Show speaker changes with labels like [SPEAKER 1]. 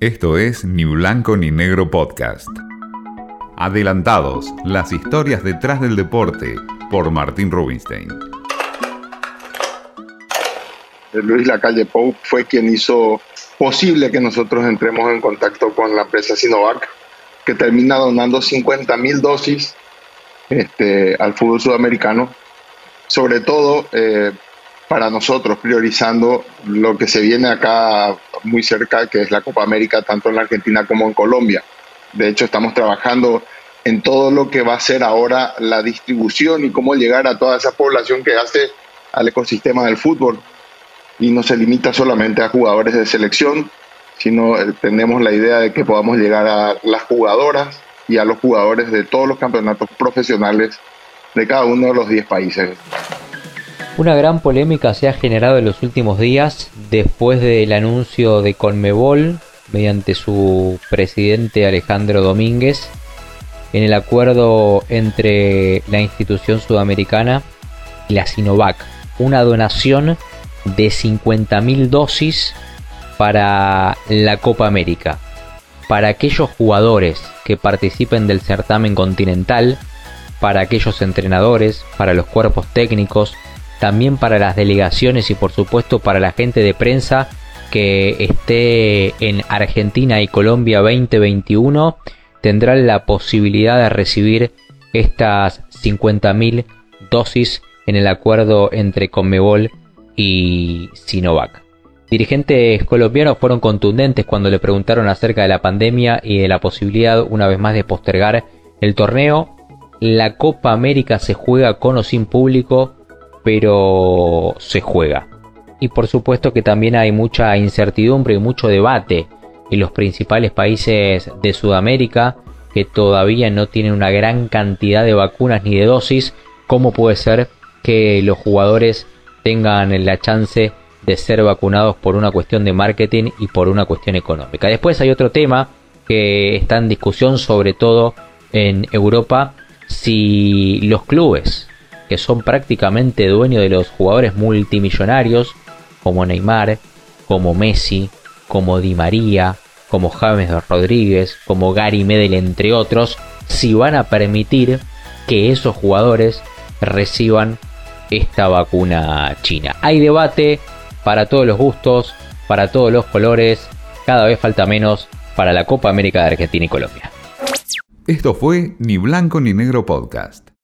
[SPEAKER 1] Esto es Ni Blanco ni Negro Podcast. Adelantados, las historias detrás del deporte, por Martín Rubinstein.
[SPEAKER 2] Luis Lacalle Pou fue quien hizo posible que nosotros entremos en contacto con la empresa Sinovac, que termina donando 50 mil dosis este, al fútbol sudamericano, sobre todo eh, para nosotros, priorizando lo que se viene acá muy cerca, que es la Copa América, tanto en la Argentina como en Colombia. De hecho, estamos trabajando en todo lo que va a ser ahora la distribución y cómo llegar a toda esa población que hace al ecosistema del fútbol. Y no se limita solamente a jugadores de selección, sino eh, tenemos la idea de que podamos llegar a las jugadoras y a los jugadores de todos los campeonatos profesionales de cada uno de los 10 países.
[SPEAKER 3] Una gran polémica se ha generado en los últimos días después del anuncio de Conmebol mediante su presidente Alejandro Domínguez en el acuerdo entre la institución sudamericana y la Sinovac. Una donación de 50.000 dosis para la Copa América. Para aquellos jugadores que participen del certamen continental, para aquellos entrenadores, para los cuerpos técnicos, también para las delegaciones y por supuesto para la gente de prensa que esté en Argentina y Colombia 2021 tendrán la posibilidad de recibir estas 50.000 dosis en el acuerdo entre Conmebol y Sinovac. Dirigentes colombianos fueron contundentes cuando le preguntaron acerca de la pandemia y de la posibilidad una vez más de postergar el torneo. La Copa América se juega con o sin público pero se juega. Y por supuesto que también hay mucha incertidumbre y mucho debate en los principales países de Sudamérica que todavía no tienen una gran cantidad de vacunas ni de dosis. ¿Cómo puede ser que los jugadores tengan la chance de ser vacunados por una cuestión de marketing y por una cuestión económica? Después hay otro tema que está en discusión sobre todo en Europa si los clubes que son prácticamente dueños de los jugadores multimillonarios como Neymar, como Messi, como Di María, como James Rodríguez, como Gary Medel, entre otros, si van a permitir que esos jugadores reciban esta vacuna china. Hay debate para todos los gustos, para todos los colores, cada vez falta menos para la Copa América de Argentina y Colombia.
[SPEAKER 1] Esto fue Ni Blanco ni Negro Podcast.